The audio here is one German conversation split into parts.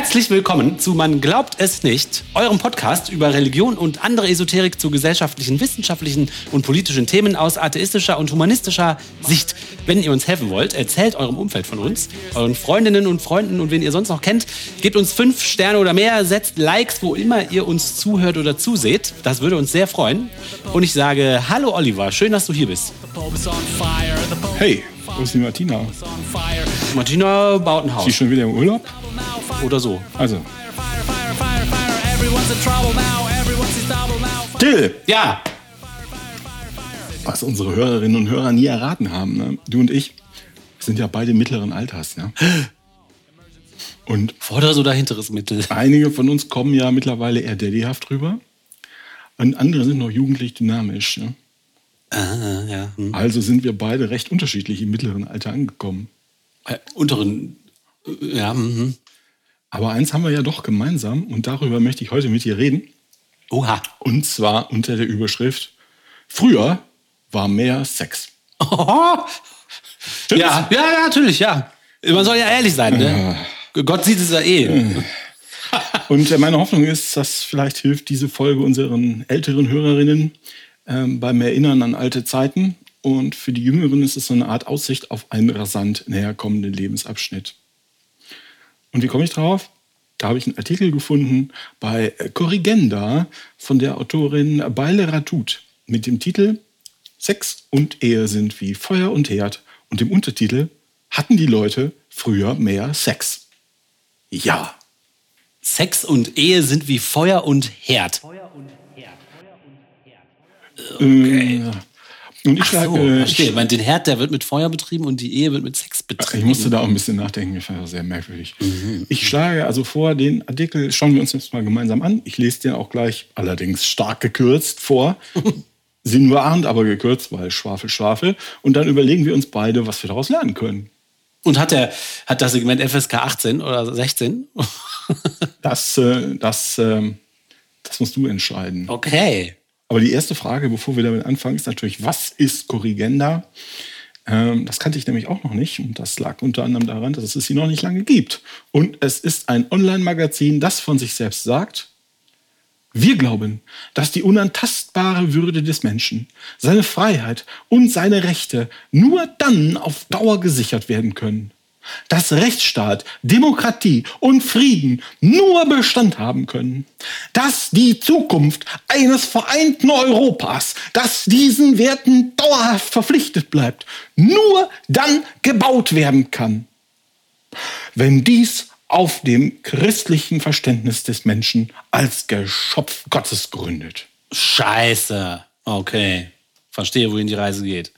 Herzlich willkommen zu Man glaubt es nicht, eurem Podcast über Religion und andere Esoterik zu gesellschaftlichen, wissenschaftlichen und politischen Themen aus atheistischer und humanistischer Sicht. Wenn ihr uns helfen wollt, erzählt eurem Umfeld von uns, euren Freundinnen und Freunden und wen ihr sonst noch kennt. Gebt uns fünf Sterne oder mehr, setzt Likes, wo immer ihr uns zuhört oder zuseht. Das würde uns sehr freuen. Und ich sage Hallo Oliver, schön, dass du hier bist. Hey, wo ist die Martina? Martina baut ein Haus. Sie ist schon wieder im Urlaub? Oder so. Also. Till! Ja, Was unsere Hörerinnen und Hörer nie erraten haben, ne? du und ich sind ja beide mittleren Alters. Ja? Und vorderes oder hinteres Mittel. einige von uns kommen ja mittlerweile eher daddyhaft rüber. Und andere sind noch jugendlich dynamisch. Ne? Ah, ja. Hm. Also sind wir beide recht unterschiedlich im mittleren Alter angekommen. Äh, unteren. äh, Ja, mhm. Aber eins haben wir ja doch gemeinsam und darüber möchte ich heute mit dir reden. Oha. Und zwar unter der Überschrift Früher war mehr Sex. Stimmt's? Ja, ja, ja, natürlich, ja. Man soll ja ehrlich sein, ne? Gott sieht es ja eh. Und äh, meine Hoffnung ist, dass vielleicht hilft diese Folge unseren älteren Hörerinnen ähm, beim Erinnern an alte Zeiten. Und für die Jüngeren ist es so eine Art Aussicht auf einen rasant näherkommenden Lebensabschnitt. Und wie komme ich drauf? Da habe ich einen Artikel gefunden bei äh, Corrigenda von der Autorin Beile Ratut mit dem Titel Sex und Ehe sind wie Feuer und Herd und dem Untertitel Hatten die Leute früher mehr Sex? Ja. Sex und Ehe sind wie Feuer und Herd. Okay. Und ich Ach so, sage, verstehe. ich, Weil den Herd, der wird mit Feuer betrieben und die Ehe wird mit Sex betrieben. ich musste da auch ein bisschen nachdenken, ich fand das sehr merkwürdig. Ich schlage also vor, den Artikel schauen wir uns jetzt mal gemeinsam an. Ich lese den auch gleich, allerdings stark gekürzt vor. Sinnwahrend, aber gekürzt, weil Schwafel, Schwafel. Und dann überlegen wir uns beide, was wir daraus lernen können. Und hat, der, hat das Segment FSK 18 oder 16? Das, äh, das, ähm, das musst du entscheiden. Okay. Aber die erste Frage, bevor wir damit anfangen, ist natürlich, was ist Corrigenda? Ähm, das kannte ich nämlich auch noch nicht und das lag unter anderem daran, dass es sie noch nicht lange gibt. Und es ist ein Online-Magazin, das von sich selbst sagt, wir glauben, dass die unantastbare Würde des Menschen, seine Freiheit und seine Rechte nur dann auf Dauer gesichert werden können. Dass Rechtsstaat, Demokratie und Frieden nur Bestand haben können. Dass die Zukunft eines vereinten Europas, das diesen Werten dauerhaft verpflichtet bleibt, nur dann gebaut werden kann wenn dies auf dem christlichen Verständnis des Menschen als Geschöpf Gottes gründet. Scheiße. Okay. Verstehe, wohin die Reise geht.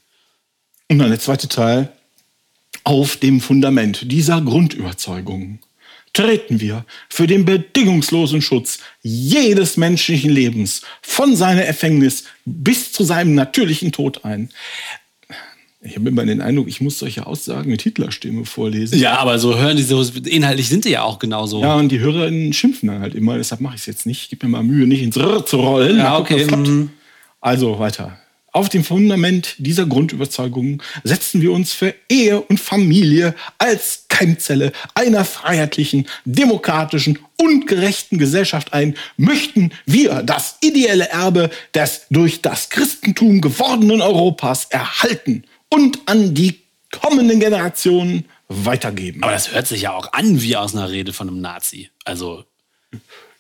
Und dann der zweite Teil. Auf dem Fundament dieser Grundüberzeugung treten wir für den bedingungslosen Schutz jedes menschlichen Lebens von seiner Empfängnis bis zu seinem natürlichen Tod ein. Ich habe immer den Eindruck, ich muss solche Aussagen mit Hitlerstimme vorlesen. Ja, aber so hören die so, inhaltlich sind die ja auch genauso. Ja, und die HörerInnen schimpfen dann halt immer, deshalb mache ich es jetzt nicht. Ich gebe mir mal Mühe, nicht ins Rrr zu rollen. Ja, okay, mhm. Also weiter. Auf dem Fundament dieser Grundüberzeugung setzen wir uns für Ehe und Familie als Keimzelle einer freiheitlichen, demokratischen und gerechten Gesellschaft ein, möchten wir das ideelle Erbe des durch das Christentum gewordenen Europas erhalten und an die kommenden Generationen weitergeben. Aber das hört sich ja auch an wie aus einer Rede von einem Nazi. Also,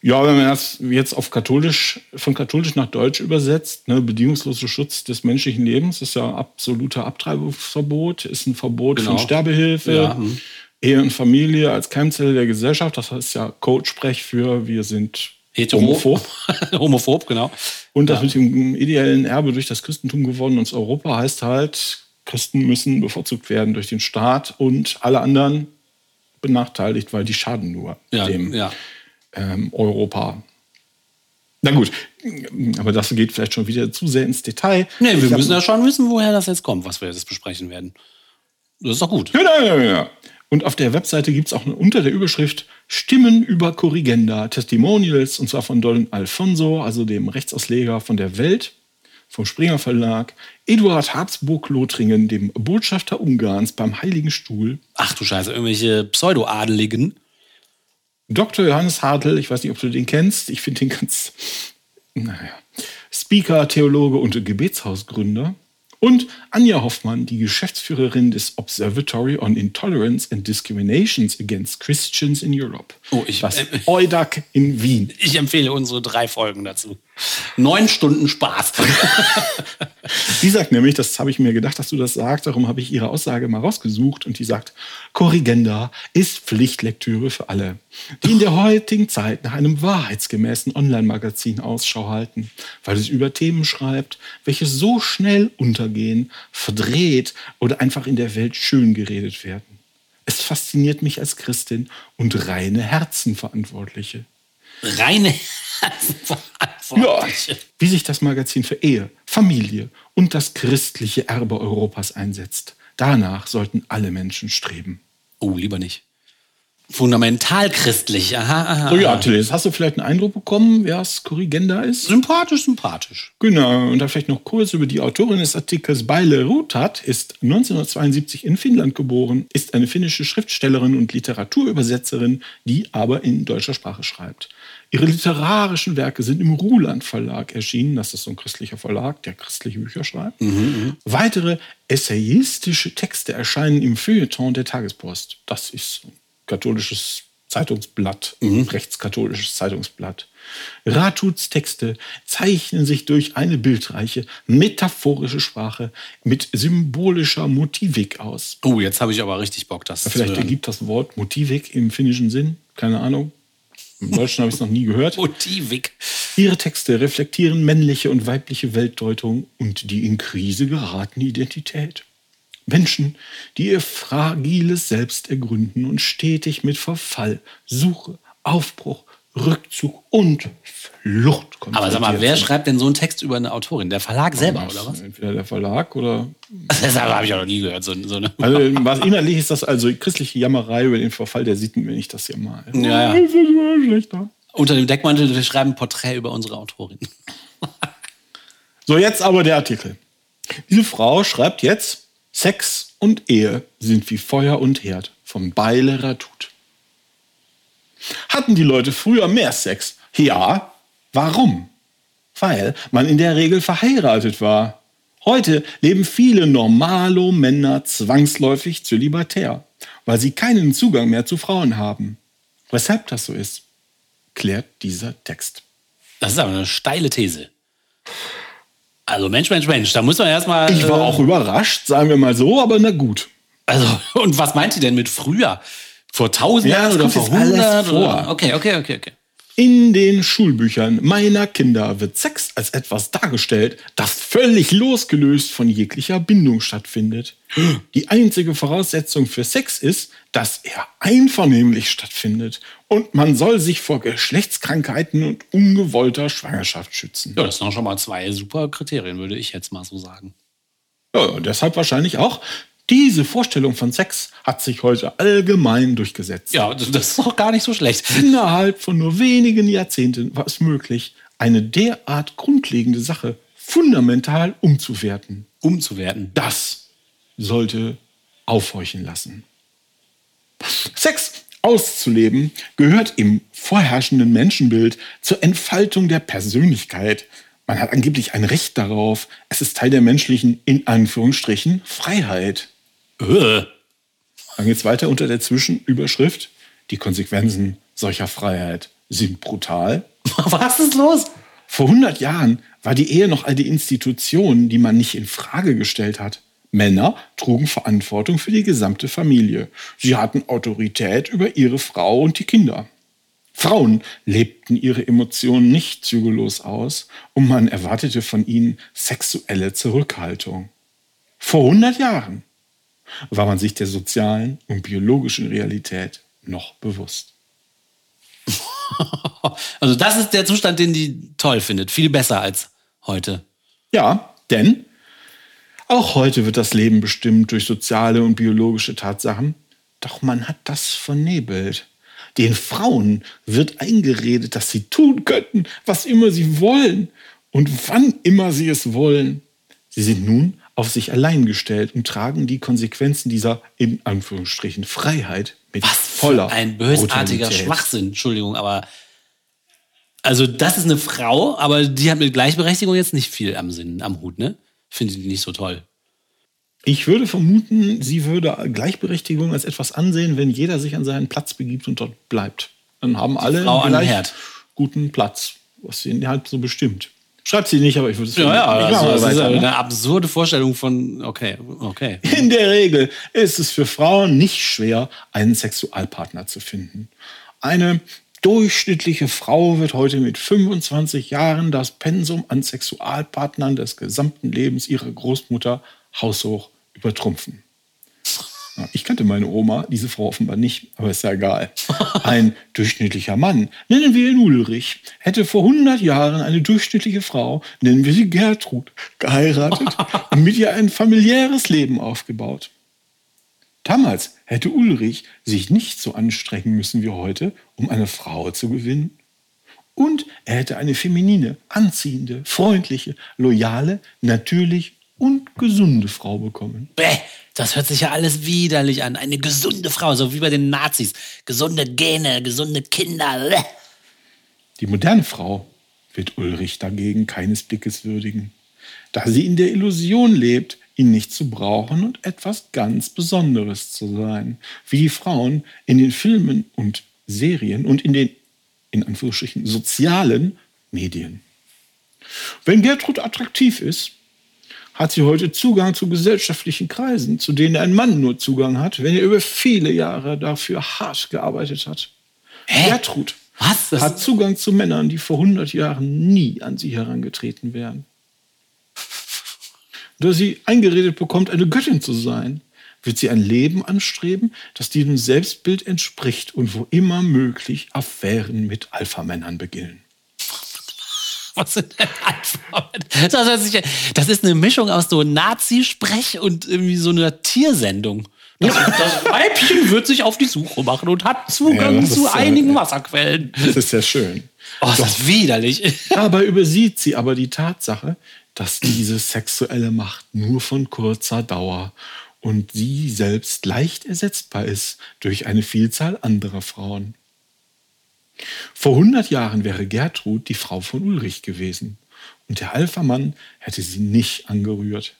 Ja, wenn man das jetzt auf katholisch, von katholisch nach Deutsch übersetzt, ne, bedingungsloser Schutz des menschlichen Lebens ist ja absoluter Abtreibungsverbot, ist ein Verbot Genau. von Sterbehilfe, Ja, hm. Ehe und Familie als Keimzelle der Gesellschaft. Das heißt ja Codesprech für wir sind hetero. homophob. Homophob, genau. Und das mit dem ideellen Erbe durch das Christentum gewonnen ins Europa heißt halt, Christen müssen bevorzugt werden durch den Staat und alle anderen benachteiligt, weil die schaden nur Ja, dem ja. Ähm, Europa. Na gut, aber das geht vielleicht schon wieder zu sehr ins Detail. Nee, wir Ich müssen ja schon wissen, woher das jetzt kommt, was wir jetzt besprechen werden. Das ist doch gut. Genau, ja, ja. Und auf der Webseite gibt es auch unter der Überschrift Stimmen über Corrigenda, Testimonials, und zwar von Don Alfonso, also dem Rechtsausleger von der Welt, vom Springer Verlag, Eduard Habsburg-Lothringen, dem Botschafter Ungarns beim Heiligen Stuhl, Ach du Scheiße, irgendwelche Pseudo-Adeligen. Dr. Johannes Hartl, ich weiß nicht, ob du den kennst, ich finde den ganz, naja, Speaker, Theologe und Gebetshausgründer. Und Anja Hoffmann, die Geschäftsführerin des Observatory on Intolerance and Discriminations Against Christians in Europe. Oh, ich, das äh, EUDAC in Wien. Ich empfehle unsere drei Folgen dazu. Neun Stunden Spaß. die sagt nämlich, das habe ich mir gedacht, dass du das sagst, darum habe ich ihre Aussage mal rausgesucht und die sagt, Korrigenda ist Pflichtlektüre für alle, die in der heutigen Zeit nach einem wahrheitsgemäßen Online-Magazin Ausschau halten, weil es über Themen schreibt, welche so schnell untergehen, verdreht oder einfach in der Welt schön geredet werden. Es fasziniert mich als Christin und reine Herzenverantwortliche. Reine Herzenverantwortliche? Ja, wie sich das Magazin für Ehe, Familie und das christliche Erbe Europas einsetzt. Danach sollten alle Menschen streben. Oh, lieber nicht fundamental christlich. Aha, aha. So, ja, Tillis, hast du vielleicht einen Eindruck bekommen, wer es Korrigenda ist? Sympathisch, sympathisch. Genau, und da vielleicht noch kurz über die Autorin des Artikels. Beile Rutat ist 1972 in Finnland geboren, ist eine finnische Schriftstellerin und Literaturübersetzerin, die aber in deutscher Sprache schreibt. Ihre literarischen Werke sind im Ruland Verlag erschienen. Das ist so ein christlicher Verlag, der christliche Bücher schreibt. Mhm, mhm. Weitere essayistische Texte erscheinen im Feuilleton der Tagespost. Das ist katholisches Zeitungsblatt, mhm. rechtskatholisches Zeitungsblatt. Ratuts Texte zeichnen sich durch eine bildreiche, metaphorische Sprache mit symbolischer Motivik aus. Oh, jetzt habe ich aber richtig Bock, das Vielleicht ergibt das Wort Motivik im finnischen Sinn, keine Ahnung. Im Deutschen habe ich es noch nie gehört. Motivik. Ihre Texte reflektieren männliche und weibliche Weltdeutung und die in Krise geratene Identität. Menschen, die ihr fragiles Selbst ergründen und stetig mit Verfall, Suche, Aufbruch, Rückzug und Flucht kommen. Aber sag mal, wer schreibt denn so einen Text über eine Autorin? Der Verlag selber, oder was? Entweder der Verlag oder. Das habe ich auch noch nie gehört. So, so eine also, was innerlich ist das also christliche Jammerei über den Verfall der Sitten, wenn ich das hier mal. Ja, ja. Unter dem Deckmantel, wir schreiben ein Porträt über unsere Autorin. so, jetzt aber der Artikel. Diese Frau schreibt jetzt Sex und Ehe sind wie Feuer und Herd vom Beilerer Tut. Hatten die Leute früher mehr Sex? Ja. Warum? Weil man in der Regel verheiratet war. Heute leben viele normalo Männer zwangsläufig zölibatär, weil sie keinen Zugang mehr zu Frauen haben. Weshalb das so ist, klärt dieser Text. Das ist aber eine steile These. Also Mensch, Mensch, Mensch, da muss man erstmal. Ich war äh, auch überrascht, sagen wir mal so, aber na gut. Also, und was meint sie denn mit früher? Vor tausend ja, Jahren oder vor hundert? Okay, okay, okay, okay. In den Schulbüchern meiner Kinder wird Sex als etwas dargestellt, das völlig losgelöst von jeglicher Bindung stattfindet. Die einzige Voraussetzung für Sex ist, dass er einvernehmlich stattfindet und man soll sich vor Geschlechtskrankheiten und ungewollter Schwangerschaft schützen. Ja, das sind schon mal zwei super Kriterien, würde ich jetzt mal so sagen. Ja, deshalb wahrscheinlich auch, diese Vorstellung von Sex hat sich heute allgemein durchgesetzt. Ja, das ist doch gar nicht so schlecht. Innerhalb von nur wenigen Jahrzehnten war es möglich, eine derart grundlegende Sache fundamental umzuwerten. Umzuwerten. Das sollte aufhorchen lassen. Sex auszuleben gehört im vorherrschenden Menschenbild zur Entfaltung der Persönlichkeit. Man hat angeblich ein Recht darauf. Es ist Teil der menschlichen, in Anführungsstrichen, Freiheit. Äh. Dann geht es weiter unter der Zwischenüberschrift. Die Konsequenzen solcher Freiheit sind brutal. Was ist los? Vor 100 Jahren war die Ehe noch eine Institution, die man nicht in Frage gestellt hat. Männer trugen Verantwortung für die gesamte Familie. Sie hatten Autorität über ihre Frau und die Kinder. Frauen lebten ihre Emotionen nicht zügellos aus und man erwartete von ihnen sexuelle Zurückhaltung. Vor 100 Jahren war man sich der sozialen und biologischen Realität noch bewusst. Also das ist der Zustand, den die toll findet. Viel besser als heute. Ja, denn auch heute wird das Leben bestimmt durch soziale und biologische Tatsachen. Doch man hat das vernebelt. Den Frauen wird eingeredet, dass sie tun könnten, was immer sie wollen und wann immer sie es wollen. Sie sind nun auf sich allein gestellt und tragen die Konsequenzen dieser, in Anführungsstrichen, Freiheit mit Was voller für ein bösartiger Brutalität. Schwachsinn. Entschuldigung, aber. Also, das ist eine Frau, aber die hat mit Gleichberechtigung jetzt nicht viel am Sinn, am Hut, ne? Finde ich nicht so toll. Ich würde vermuten, sie würde Gleichberechtigung als etwas ansehen, wenn jeder sich an seinen Platz begibt und dort bleibt. Dann haben alle Herd. guten Platz, was sie halt so bestimmt. Schreibt sie nicht, aber ich würde es Ja, ja, also, das ist weiter, ne? eine absurde Vorstellung von, okay, okay. In der Regel ist es für Frauen nicht schwer, einen Sexualpartner zu finden. Eine durchschnittliche Frau wird heute mit 25 Jahren das Pensum an Sexualpartnern des gesamten Lebens ihrer Großmutter haushoch übertrumpfen. Ich kannte meine Oma, diese Frau offenbar nicht, aber ist ja egal. Ein durchschnittlicher Mann, nennen wir ihn Ulrich, hätte vor 100 Jahren eine durchschnittliche Frau, nennen wir sie Gertrud, geheiratet und mit ihr ein familiäres Leben aufgebaut. Damals hätte Ulrich sich nicht so anstrengen müssen wie heute, um eine Frau zu gewinnen. Und er hätte eine feminine, anziehende, freundliche, loyale, natürlich und gesunde Frau bekommen. Bäh, das hört sich ja alles widerlich an. Eine gesunde Frau, so wie bei den Nazis. Gesunde Gene, gesunde Kinder. Bäh. Die moderne Frau wird Ulrich dagegen keines Blickes würdigen, da sie in der Illusion lebt, ihn nicht zu brauchen und etwas ganz Besonderes zu sein, wie die Frauen in den Filmen und Serien und in den, in Anführungsstrichen, sozialen Medien. Wenn Gertrud attraktiv ist, hat sie heute Zugang zu gesellschaftlichen Kreisen, zu denen ein Mann nur Zugang hat, wenn er über viele Jahre dafür hart gearbeitet hat. Hä? Gertrud Was? Das hat Zugang zu Männern, die vor 100 Jahren nie an sie herangetreten wären. Da sie eingeredet bekommt, eine Göttin zu sein, wird sie ein Leben anstreben, das diesem Selbstbild entspricht und wo immer möglich Affären mit Alpha-Männern beginnen. Was sind denn Alpha? Das, ja- das ist eine Mischung aus so Nazi-Sprech und irgendwie so einer Tiersendung. Das, das Weibchen wird sich auf die Suche machen und hat Zugang Ja, zu ist, äh, einigen Wasserquellen. Das ist sehr schön. Oh, ist das widerlich. Dabei übersieht sie aber die Tatsache, dass diese sexuelle Macht nur von kurzer Dauer und sie selbst leicht ersetzbar ist durch eine Vielzahl anderer Frauen. Vor 100 Jahren wäre Gertrud die Frau von Ulrich gewesen und der Alpha-Mann hätte sie nicht angerührt,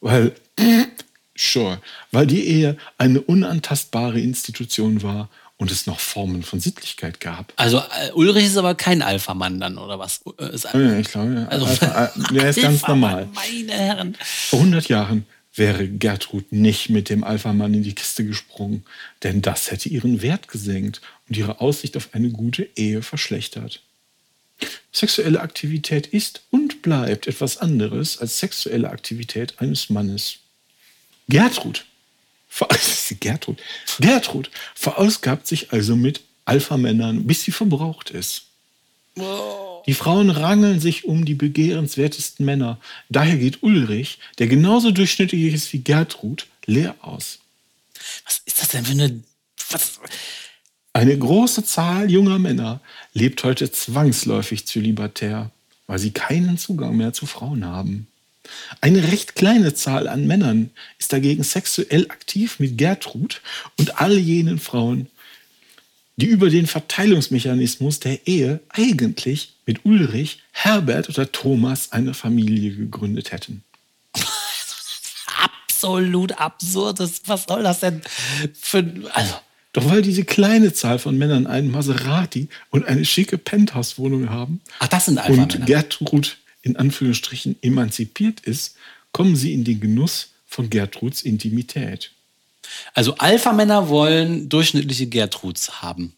weil, sure, weil die Ehe eine unantastbare Institution war und es noch Formen von Sittlichkeit gab. Also äh, Ulrich ist aber kein Alpha-Mann dann, oder was? Äh, Ist Ja, ich glaube, ja. Also, Alpha, äh, der ist ganz normal. Meine Herren. Vor 100 Jahren wäre Gertrud nicht mit dem Alpha-Mann in die Kiste gesprungen, denn das hätte ihren Wert gesenkt und ihre Aussicht auf eine gute Ehe verschlechtert. Sexuelle Aktivität ist und bleibt etwas anderes als sexuelle Aktivität eines Mannes. Gertrud, ver- Gertrud, Gertrud verausgabt sich also mit Alpha-Männern, bis sie verbraucht ist. Die Frauen rangeln sich um die begehrenswertesten Männer. Daher geht Ulrich, der genauso durchschnittlich ist wie Gertrud, leer aus. Was ist das denn für eine. Was? Eine große Zahl junger Männer lebt heute zwangsläufig zölibatär, weil sie keinen Zugang mehr zu Frauen haben. Eine recht kleine Zahl an Männern ist dagegen sexuell aktiv mit Gertrud und all jenen Frauen, die über den Verteilungsmechanismus der Ehe eigentlich mit Ulrich, Herbert oder Thomas eine Familie gegründet hätten. Absolut absurdes. Was soll das denn für. Also. Doch weil diese kleine Zahl von Männern einen Maserati und eine schicke Penthouse-Wohnung haben Ach, das sind und. Gertrud in Anführungsstrichen emanzipiert ist, kommen sie in den Genuss von Gertruds Intimität. Also Alpha-Männer wollen durchschnittliche Gertruds haben.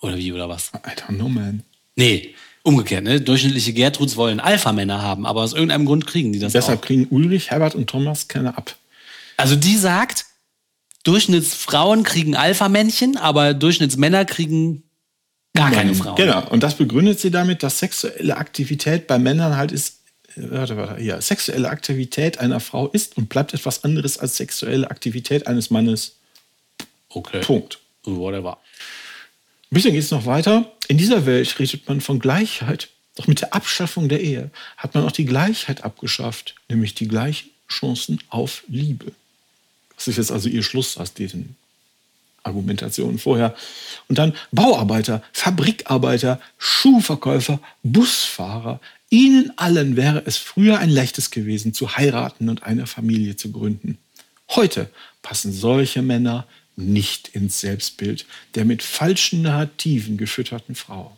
Oder wie, oder was? I don't know, man. Nee, umgekehrt, ne? Durchschnittliche Gertruds wollen Alpha-Männer haben, aber aus irgendeinem Grund kriegen die das Deshalb auch. kriegen Ulrich, Herbert und Thomas keine ab. Also die sagt, Durchschnittsfrauen kriegen Alpha-Männchen, aber Durchschnittsmänner kriegen gar keine Frauen. Genau. Und das begründet sie damit, dass sexuelle Aktivität bei Männern halt ist. Warte, warte, hier. Sexuelle Aktivität einer Frau ist und bleibt etwas anderes als sexuelle Aktivität eines Mannes. Okay. Punkt. Whatever. Ein bisschen geht es noch weiter. In dieser Welt redet man von Gleichheit Doch mit der Abschaffung der Ehe hat man auch die Gleichheit abgeschafft, nämlich die gleichen Chancen auf Liebe. Das ist jetzt also ihr Schluss aus diesen Argumentationen vorher. Und dann Bauarbeiter, Fabrikarbeiter, Schuhverkäufer, Busfahrer. Ihnen allen wäre es früher ein leichtes gewesen, zu heiraten und eine Familie zu gründen. Heute passen solche Männer nicht ins Selbstbild der mit falschen Narrativen gefütterten Frau.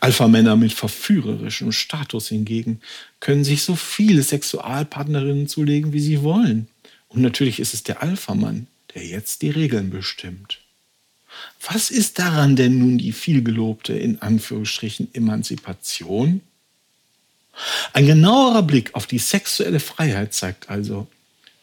Alpha-Männer mit verführerischem Status hingegen können sich so viele Sexualpartnerinnen zulegen, wie sie wollen. Und natürlich ist es der Alpha-Mann, der jetzt die Regeln bestimmt. Was ist daran denn nun die vielgelobte, in Anführungsstrichen, Emanzipation? Ein genauerer Blick auf die sexuelle Freiheit zeigt also,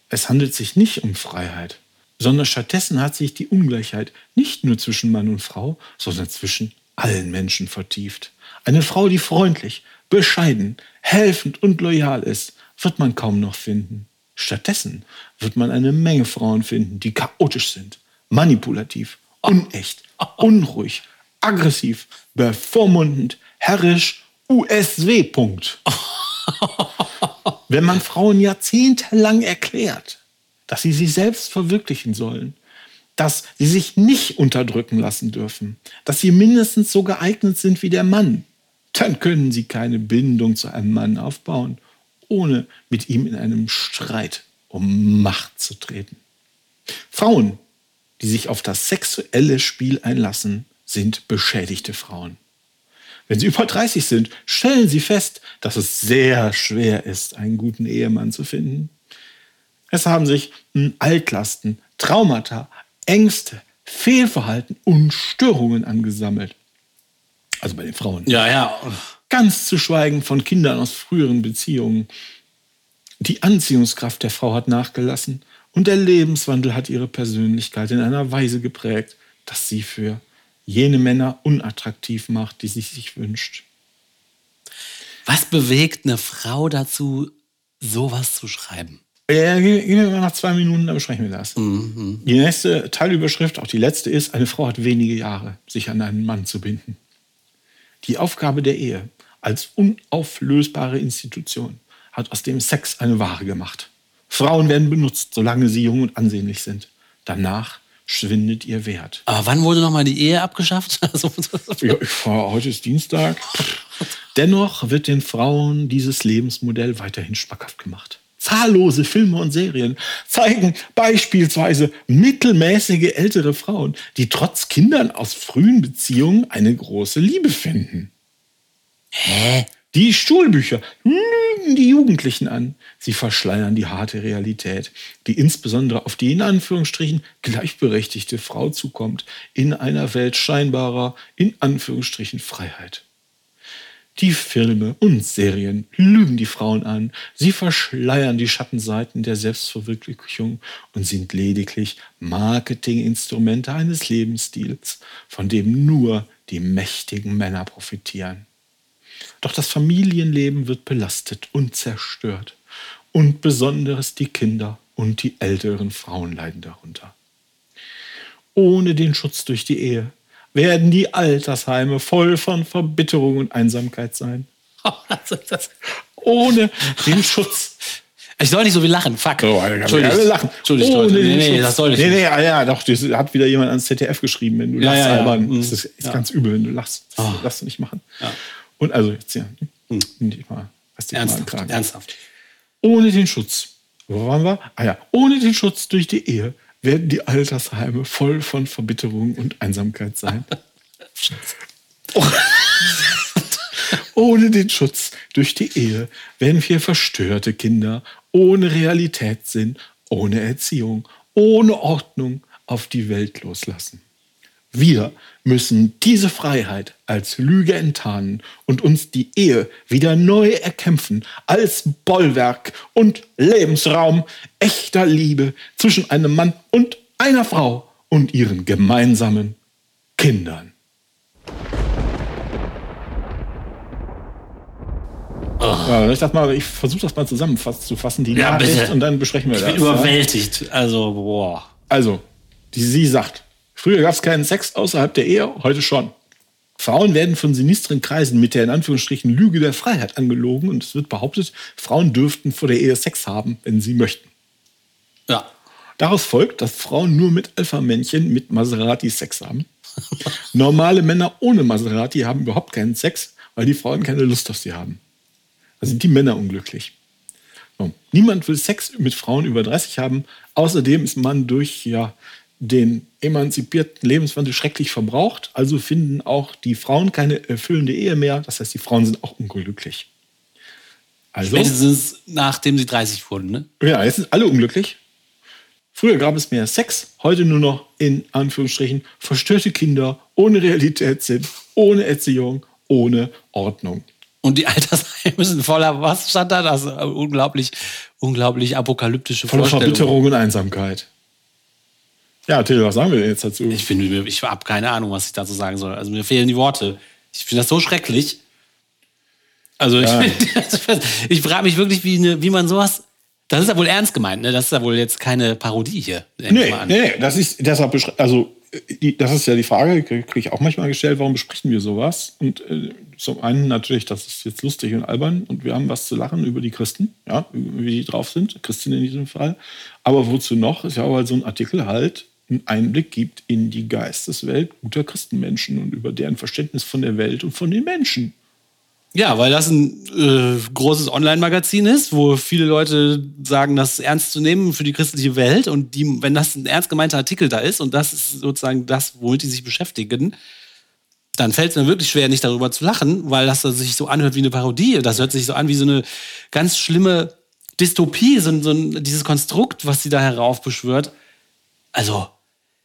es handelt sich nicht um Freiheit, sondern stattdessen hat sich die Ungleichheit nicht nur zwischen Mann und Frau, sondern zwischen allen Menschen vertieft. Eine Frau, die freundlich, bescheiden, helfend und loyal ist, wird man kaum noch finden. Stattdessen wird man eine Menge Frauen finden, die chaotisch sind, manipulativ, unecht, unruhig, aggressiv, bevormundend, herrisch, USW. Punkt. Wenn man Frauen jahrzehntelang erklärt, dass sie sich selbst verwirklichen sollen, dass sie sich nicht unterdrücken lassen dürfen, dass sie mindestens so geeignet sind wie der Mann, dann können sie keine Bindung zu einem Mann aufbauen, ohne mit ihm in einem Streit um Macht zu treten. Frauen, die sich auf das sexuelle Spiel einlassen, sind beschädigte Frauen. Wenn sie über 30 sind, stellen sie fest, dass es sehr schwer ist, einen guten Ehemann zu finden. Es haben sich Altlasten, Traumata, Ängste, Fehlverhalten und Störungen angesammelt. Also bei den Frauen. Ja, ja. Ganz zu schweigen von Kindern aus früheren Beziehungen. Die Anziehungskraft der Frau hat nachgelassen und der Lebenswandel hat ihre Persönlichkeit in einer Weise geprägt, dass sie für jene Männer unattraktiv macht, die sie sich wünscht. Was bewegt eine Frau dazu, sowas zu schreiben? Ja, gehen wir nach zwei Minuten, dann besprechen wir das. Mhm. Die nächste Teilüberschrift, auch die letzte, ist, eine Frau hat wenige Jahre, sich an einen Mann zu binden. Die Aufgabe der Ehe als unauflösbare Institution hat aus dem Sex eine Ware gemacht. Frauen werden benutzt, solange sie jung und ansehnlich sind. Danach schwindet ihr Wert. Aber wann wurde nochmal die Ehe abgeschafft? ja, ich fahre, heute ist Dienstag. Dennoch wird den Frauen dieses Lebensmodell weiterhin schmackhaft gemacht. Zahllose Filme und Serien zeigen beispielsweise mittelmäßige ältere Frauen, die trotz Kindern aus frühen Beziehungen eine große Liebe finden. Hä? Die Schulbücher lügen die Jugendlichen an. Sie verschleiern die harte Realität, die insbesondere auf die in Anführungsstrichen gleichberechtigte Frau zukommt, in einer Welt scheinbarer, in Anführungsstrichen Freiheit. Die Filme und Serien lügen die Frauen an, sie verschleiern die Schattenseiten der Selbstverwirklichung und sind lediglich Marketinginstrumente eines Lebensstils, von dem nur die mächtigen Männer profitieren. Doch das Familienleben wird belastet und zerstört, und besonders die Kinder und die älteren Frauen leiden darunter. Ohne den Schutz durch die Ehe werden die Altersheime voll von Verbitterung und Einsamkeit sein. Ohne den Schutz. Ich soll nicht so viel lachen, fuck. Oh, Entschuldigung. Alle lachen. Entschuldigung, Ohne. Nee, nee, Schutz. das soll ich nee, nicht. nee, ah, ja, doch, das hat wieder jemand ans ZDF geschrieben, wenn du Ja, lachst, ja, ja. albern. Mhm. Das ist, ist Ja. ganz übel, wenn du lachst. Das Ah. darfst du nicht machen. Ja. Und also jetzt hier. Hm. Mal, dich mal Ernsthaft, ernsthaft. Ohne den Schutz. Wo waren wir? Ah ja, ohne den Schutz durch die Ehe werden die Altersheime voll von Verbitterung und Einsamkeit sein. Oh. ohne den Schutz durch die Ehe werden wir verstörte Kinder ohne Realitätssinn, ohne Erziehung, ohne Ordnung auf die Welt loslassen. Wir müssen diese Freiheit als Lüge enttarnen und uns die Ehe wieder neu erkämpfen als Bollwerk und Lebensraum echter Liebe zwischen einem Mann und einer Frau und ihren gemeinsamen Kindern. Ja, ich dachte mal, ich versuche das mal zusammenzufassen, die Ja, Nachricht, bitte. und dann besprechen wir Ich das. bin ja? überwältigt. Also, boah. Also, die, sie sagt, früher gab es keinen Sex außerhalb der Ehe, heute schon. Frauen werden von sinistren Kreisen mit der in Anführungsstrichen Lüge der Freiheit angelogen und es wird behauptet, Frauen dürften vor der Ehe Sex haben, wenn sie möchten. Ja. Daraus folgt, dass Frauen nur mit Alpha-Männchen mit Maserati Sex haben. Normale Männer ohne Maserati haben überhaupt keinen Sex, weil die Frauen keine Lust auf sie haben. Da sind die Männer unglücklich. So. Niemand will Sex mit Frauen über 30 haben. Außerdem ist man durch ja, den emanzipierten Lebenswandel schrecklich verbraucht. Also finden auch die Frauen keine erfüllende Ehe mehr. Das heißt, die Frauen sind auch unglücklich. Also, Spätestens nachdem sie 30 wurden, ne? Ja, jetzt sind alle unglücklich. Früher gab es mehr Sex, heute nur noch in Anführungsstrichen verstörte Kinder ohne Realitätssinn, ohne Erziehung, ohne Ordnung. Und die Altersheime sind voller, was stand da? Das unglaublich, unglaublich apokalyptische Voller Verbitterung und Einsamkeit. Ja, Till, was sagen wir denn jetzt dazu? Ich finde, ich habe keine Ahnung, was ich dazu sagen soll. Also mir fehlen die Worte. Ich finde das so schrecklich. Also ich, ja. ich frage mich wirklich, wie, eine, wie man sowas. Das ist ja wohl ernst gemeint, ne? Das ist ja wohl jetzt keine Parodie hier. Nee, nee, das ist deshalb, also die, das ist ja die Frage, kriege ich auch manchmal gestellt, warum besprechen wir sowas? Und äh, zum einen natürlich, das ist jetzt lustig und albern und wir haben was zu lachen über die Christen, ja, wie die drauf sind, Christen in diesem Fall. Aber wozu noch? Ist ja auch halt so ein Artikel halt, Einblick gibt in die Geisteswelt guter Christenmenschen und über deren Verständnis von der Welt und von den Menschen. Ja, weil das ein äh, großes Online-Magazin ist, wo viele Leute sagen, das ernst zu nehmen für die christliche Welt. Und die, wenn das ein ernst gemeinter Artikel da ist und das ist sozusagen das, womit die sich beschäftigen, dann fällt es mir wirklich schwer, nicht darüber zu lachen, weil das sich so anhört wie eine Parodie. Das hört sich so an wie so eine ganz schlimme Dystopie, so, so dieses Konstrukt, was sie da heraufbeschwört. Also,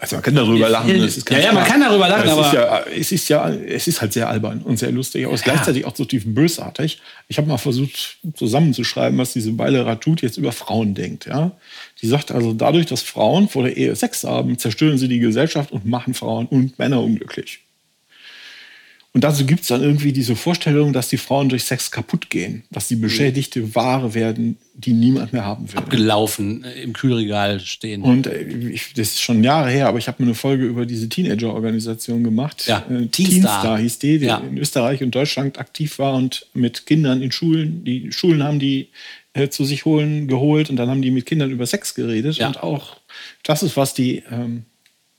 also man kann darüber lachen. ja, ja, man kann darüber lachen, aber, es, ist ja, es ist ja, es ist halt sehr albern und sehr lustig, aber ja. gleichzeitig auch so tief bösartig. Ich habe mal versucht zusammenzuschreiben, was diese Beile Ratut jetzt über Frauen denkt. Ja, die sagt also, dadurch, dass Frauen vor der Ehe Sex haben, zerstören sie die Gesellschaft und machen Frauen und Männer unglücklich. Und dazu gibt es dann irgendwie diese Vorstellung, dass die Frauen durch Sex kaputt gehen, dass sie beschädigte Ware werden, die niemand mehr haben will. Abgelaufen, äh, im Kühlregal stehen. Und äh, ich, das ist schon Jahre her, aber ich habe mir eine Folge über diese Teenager-Organisation gemacht. Ja, äh, Teenstar hieß die, die ja. in Österreich und Deutschland aktiv war und mit Kindern in Schulen, die Schulen haben die äh, zu sich holen, geholt und dann haben die mit Kindern über Sex geredet. Ja. Und auch das ist, was die ähm,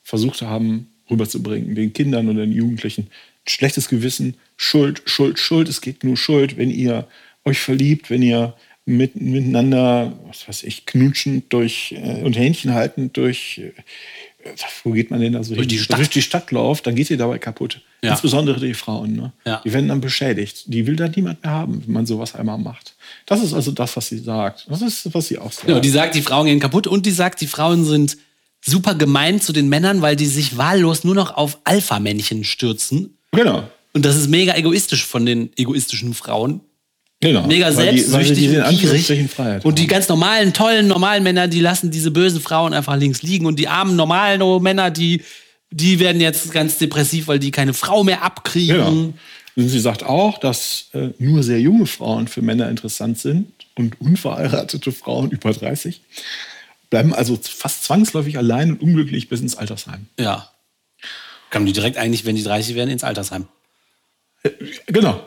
versucht haben rüberzubringen, den Kindern und den Jugendlichen schlechtes Gewissen, Schuld, Schuld, Schuld. Es geht nur Schuld, wenn ihr euch verliebt, wenn ihr mit, miteinander, was weiß ich, knutschend durch äh, und Händchen haltend durch, äh, wo geht man denn da so durch hin? Die Stadt. Durch die Stadt läuft, dann geht ihr dabei kaputt. Ja. Insbesondere die Frauen. Ne? Ja. Die werden dann beschädigt. Die will da niemand mehr haben, wenn man sowas einmal macht. Das ist also das, was sie sagt. Das ist, was sie auch sagt. Genau, die sagt, die Frauen gehen kaputt und die sagt, die Frauen sind super gemein zu den Männern, weil die sich wahllos nur noch auf Alpha-Männchen stürzen Genau. Und das ist mega egoistisch von den egoistischen Frauen. Genau. Mega selbstsüchtig und gierig. Und die ganz normalen, tollen, normalen Männer, die lassen diese bösen Frauen einfach links liegen. Und die armen, normalen Männer, die, die werden jetzt ganz depressiv, weil die keine Frau mehr abkriegen. Genau. Und sie sagt auch, dass äh, nur sehr junge Frauen für Männer interessant sind und unverheiratete Frauen über 30 bleiben also fast zwangsläufig allein und unglücklich bis ins Altersheim. Ja. Kamen die direkt eigentlich, wenn die 30 werden, ins Altersheim? Äh, genau.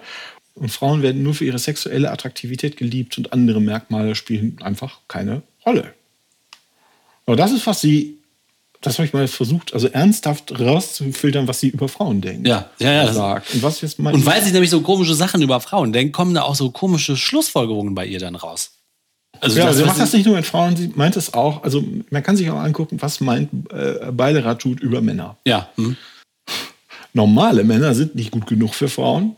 Und Frauen werden nur für ihre sexuelle Attraktivität geliebt und andere Merkmale spielen einfach keine Rolle. Aber das ist, was sie, das habe ich mal versucht, also ernsthaft rauszufiltern, was sie über Frauen denken. Ja, ja, ja. Sagt. Und, was jetzt und weil sie nämlich so komische Sachen über Frauen denkt, kommen da auch so komische Schlussfolgerungen bei ihr dann raus. Also ja, sie macht das nicht nur mit Frauen, sie meint es auch. Also man kann sich auch angucken, was meint äh, Beilerat tut über Männer. Ja. Hm. Normale Männer sind nicht gut genug für Frauen,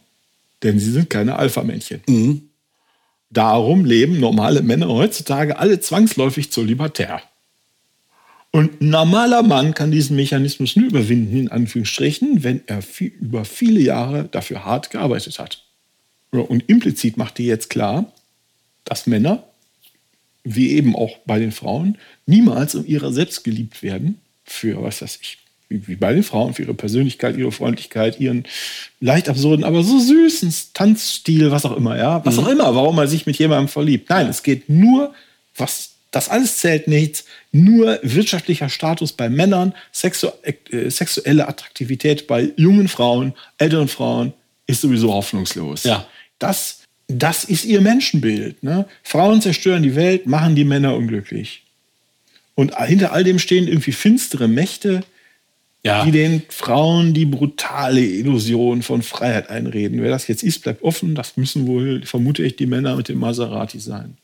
denn sie sind keine Alpha-Männchen. Mhm. Darum leben normale Männer heutzutage alle zwangsläufig zur Libertär. Und ein normaler Mann kann diesen Mechanismus nur überwinden, in Anführungsstrichen, wenn er viel, über viele Jahre dafür hart gearbeitet hat. Und implizit macht die jetzt klar, dass Männer, wie eben auch bei den Frauen, niemals um ihrer selbst geliebt werden, für, was weiß ich, wie bei den Frauen, für ihre Persönlichkeit, ihre Freundlichkeit, ihren leicht absurden, aber so süßen Tanzstil, was auch immer, ja. Was mhm. auch immer, warum man sich mit jemandem verliebt. Nein, es geht nur, was, das alles zählt nichts. nur wirtschaftlicher Status bei Männern, sexu äh, sexuelle Attraktivität bei jungen Frauen, älteren Frauen ist sowieso hoffnungslos. Ja. Das, das ist ihr Menschenbild. Ne? Frauen zerstören die Welt, machen die Männer unglücklich. Und hinter all dem stehen irgendwie finstere Mächte, Ja. die den Frauen die brutale Illusion von Freiheit einreden. Wer das jetzt ist, bleibt offen. Das müssen wohl, vermute ich, die Männer mit dem Maserati sein.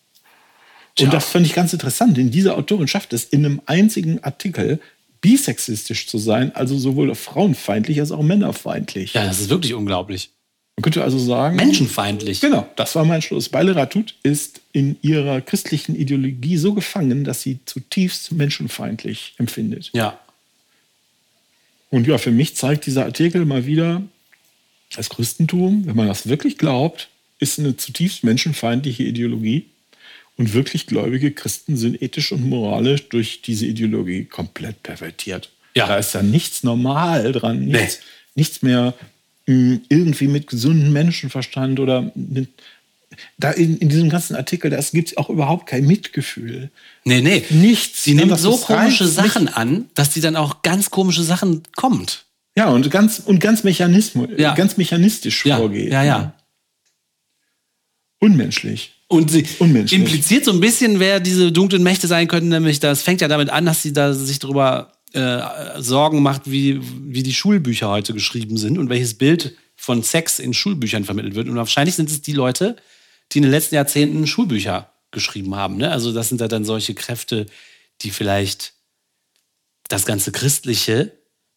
Tja. Und das fand ich ganz interessant, denn diese Autorin schafft es in einem einzigen Artikel bisexistisch zu sein, also sowohl frauenfeindlich als auch männerfeindlich. Ja, das ist wirklich unglaublich. Man könnte also sagen, Menschenfeindlich. Genau, das war mein Schluss. Beile Ratut ist in ihrer christlichen Ideologie so gefangen, dass sie zutiefst menschenfeindlich empfindet. Ja. Und ja, für mich zeigt dieser Artikel mal wieder, das Christentum, wenn man das wirklich glaubt, ist eine zutiefst menschenfeindliche Ideologie. Und wirklich gläubige Christen sind ethisch und moralisch durch diese Ideologie komplett pervertiert. Ja. Da ist ja nichts normal dran, nichts, nichts mehr mh, irgendwie mit gesundem Menschenverstand oder mit, da in, in diesem ganzen Artikel, da gibt es auch überhaupt kein Mitgefühl. Nee, nee. Nichts. Sie nimmt so komische rein- Sachen an, dass sie dann auch ganz komische Sachen kommt. Ja, und ganz, und ganz, Mechanismus, Ja. ganz mechanistisch Ja, vorgeht. ja, ne? ja. Unmenschlich. Und sie Unmenschlich. impliziert so ein bisschen, wer diese dunklen Mächte sein könnten, nämlich das fängt ja damit an, dass sie da sich darüber äh, Sorgen macht, wie, wie die Schulbücher heute geschrieben sind und welches Bild von Sex in Schulbüchern vermittelt wird. Und wahrscheinlich sind es die Leute, die in den letzten Jahrzehnten Schulbücher geschrieben haben. Ne? Also das sind da dann solche Kräfte, die vielleicht das ganze christliche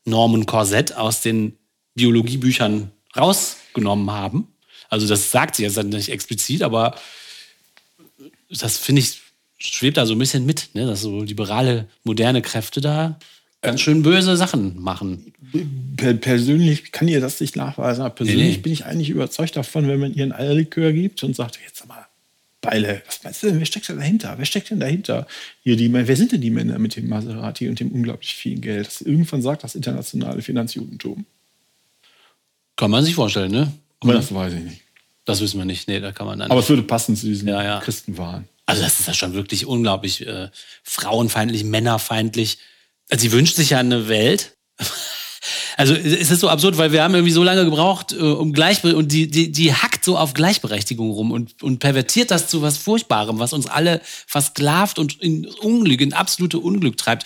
Normenkorsett aus den Biologiebüchern rausgenommen haben. Also das sagt sie jetzt nicht explizit, aber das finde ich, schwebt da so ein bisschen mit, ne? dass so liberale, moderne Kräfte da ganz schön böse Sachen machen. Per persönlich kann ihr das nicht nachweisen, aber persönlich Nee, nee. bin ich eigentlich überzeugt davon, wenn man ihr ein Eierlikör gibt und sagt, jetzt mal, Beile, was meinst du denn, wer steckt denn dahinter? Wer steckt denn dahinter? Hier die, wer sind denn die Männer mit dem Maserati und dem unglaublich vielen Geld? Das irgendwann sagt das internationale Finanzjudentum. Kann man sich vorstellen, ne? Aber das weiß ich nicht. Das wissen wir nicht. Nee, da kann man dann. Aber es würde passen zu diesen Ja, ja. Christenwahn. Also das ist ja schon wirklich unglaublich äh, frauenfeindlich, männerfeindlich. Also sie wünscht sich ja eine Welt. Also es ist so absurd, weil wir haben irgendwie so lange gebraucht, äh, um Gleichberechtigung und die, die, die hackt so auf Gleichberechtigung rum und, und pervertiert das zu was Furchtbarem, was uns alle versklavt und in Unglück, in absolute Unglück treibt.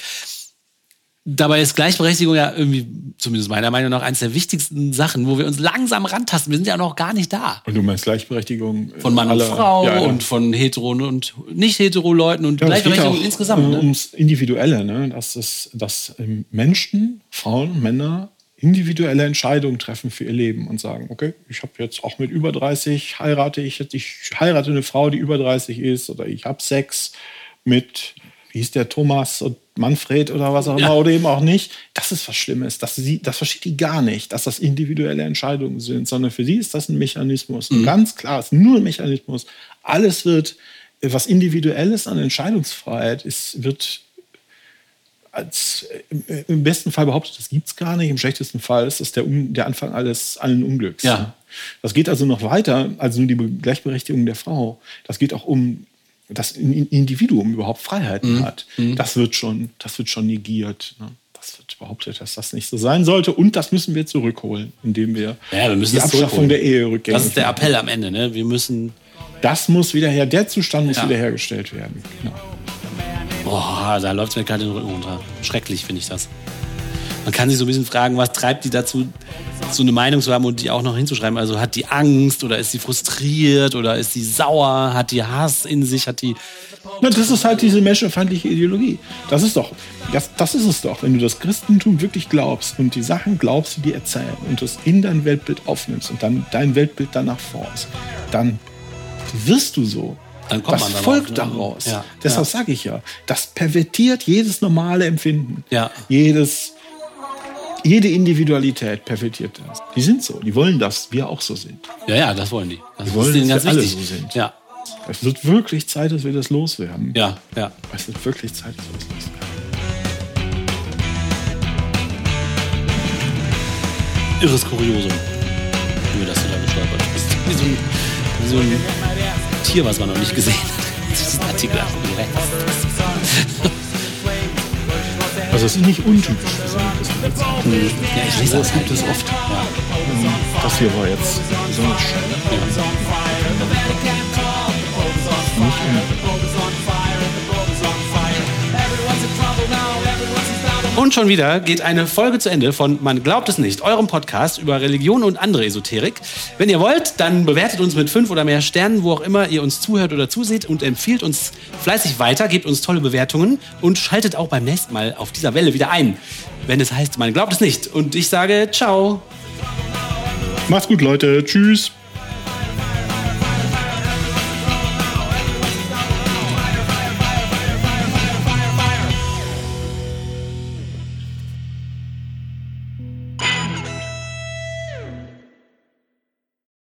Dabei ist Gleichberechtigung ja irgendwie, zumindest meiner Meinung nach, eines der wichtigsten Sachen, wo wir uns langsam rantasten. Wir sind ja noch gar nicht da. Und du meinst Gleichberechtigung äh, Von Mann und aller- Frau Ja, ja. und von hetero und nicht hetero Leuten und Ja, Gleichberechtigung auch, insgesamt. äh, Ne? ums Individuelle, ne? dass, es, dass Menschen, Frauen, Männer individuelle Entscheidungen treffen für ihr Leben und sagen, okay, ich habe jetzt auch mit über 30 heirate ich jetzt, ich heirate eine Frau, die über 30 ist oder ich habe Sex mit, wie hieß der, Thomas und Manfred oder was auch Ja. immer oder eben auch nicht. Das ist was Schlimmes. Das, sie, das versteht die gar nicht, dass das individuelle Entscheidungen sind, sondern für sie ist das ein Mechanismus. Mhm. Ganz klar, es ist nur ein Mechanismus. Alles wird, was individuelles an Entscheidungsfreiheit ist, wird als äh, im besten Fall behauptet, das gibt es gar nicht. Im schlechtesten Fall ist das der, Un- der Anfang alles allen Unglücks. Ja. Das geht also noch weiter als nur die Be- Gleichberechtigung der Frau. Das geht auch um das ein In- Individuum überhaupt Freiheiten hat. Das wird schon, das wird schon negiert. Ne? Das wird behauptet, dass das nicht so sein sollte. Und das müssen wir zurückholen, indem wir, Ja, wir die Abschaffung der Ehe rückgängig Das ist der. Appell am Ende. Ne? Wir müssen, Das muss wieder her. Der Zustand muss Ja. wiederhergestellt werden. Genau. Boah, da läuft mir gerade den Rücken runter. Schrecklich finde ich das. Man kann sich so ein bisschen fragen, was treibt die dazu, so eine Meinung zu haben und die auch noch hinzuschreiben. Also hat die Angst oder ist sie frustriert oder ist sie sauer, hat die Hass in sich, hat die Na, das ist halt diese menschenfeindliche Ideologie. Das ist doch, das, das ist es doch. Wenn du das Christentum wirklich glaubst und die Sachen glaubst, die dir erzählen und das in dein Weltbild aufnimmst und dann dein Weltbild danach formst, dann wirst du so. Dann kommt Was man darauf, folgt ne? daraus? Ja, Deshalb ja. sage ich ja, das pervertiert jedes normale Empfinden. Ja. Jedes, jede Individualität pervertiert das. Die sind so, die wollen, dass wir auch so sind. Ja, ja, das wollen die. Das Die wollen, ist denen dass ganz wir alle wichtig. so sind. Ja, Es wird wirklich Zeit, dass wir das loswerden. ja, ja. Es wird wirklich Zeit, dass wir das loswerden. Irres Kuriosum. Über das du da gestolpert bist. Wie so ein, wie so ein Tier, was man noch nicht gesehen hat. Diesen Artikel. Also es ist nicht untypisch für seine Hm. Ja, ich lese das halt. das oft. Ja. Das hier war jetzt besonders schön. Nicht untypisch. Und schon wieder geht eine Folge zu Ende von Man glaubt es nicht, eurem Podcast über Religion und andere Esoterik. Wenn ihr wollt, dann bewertet uns mit fünf oder mehr Sternen, wo auch immer ihr uns zuhört oder zuseht und empfiehlt uns fleißig weiter, gebt uns tolle Bewertungen und schaltet auch beim nächsten Mal auf dieser Welle wieder ein, wenn es heißt, man glaubt es nicht. Und ich sage ciao. Macht's gut, Leute. Tschüss.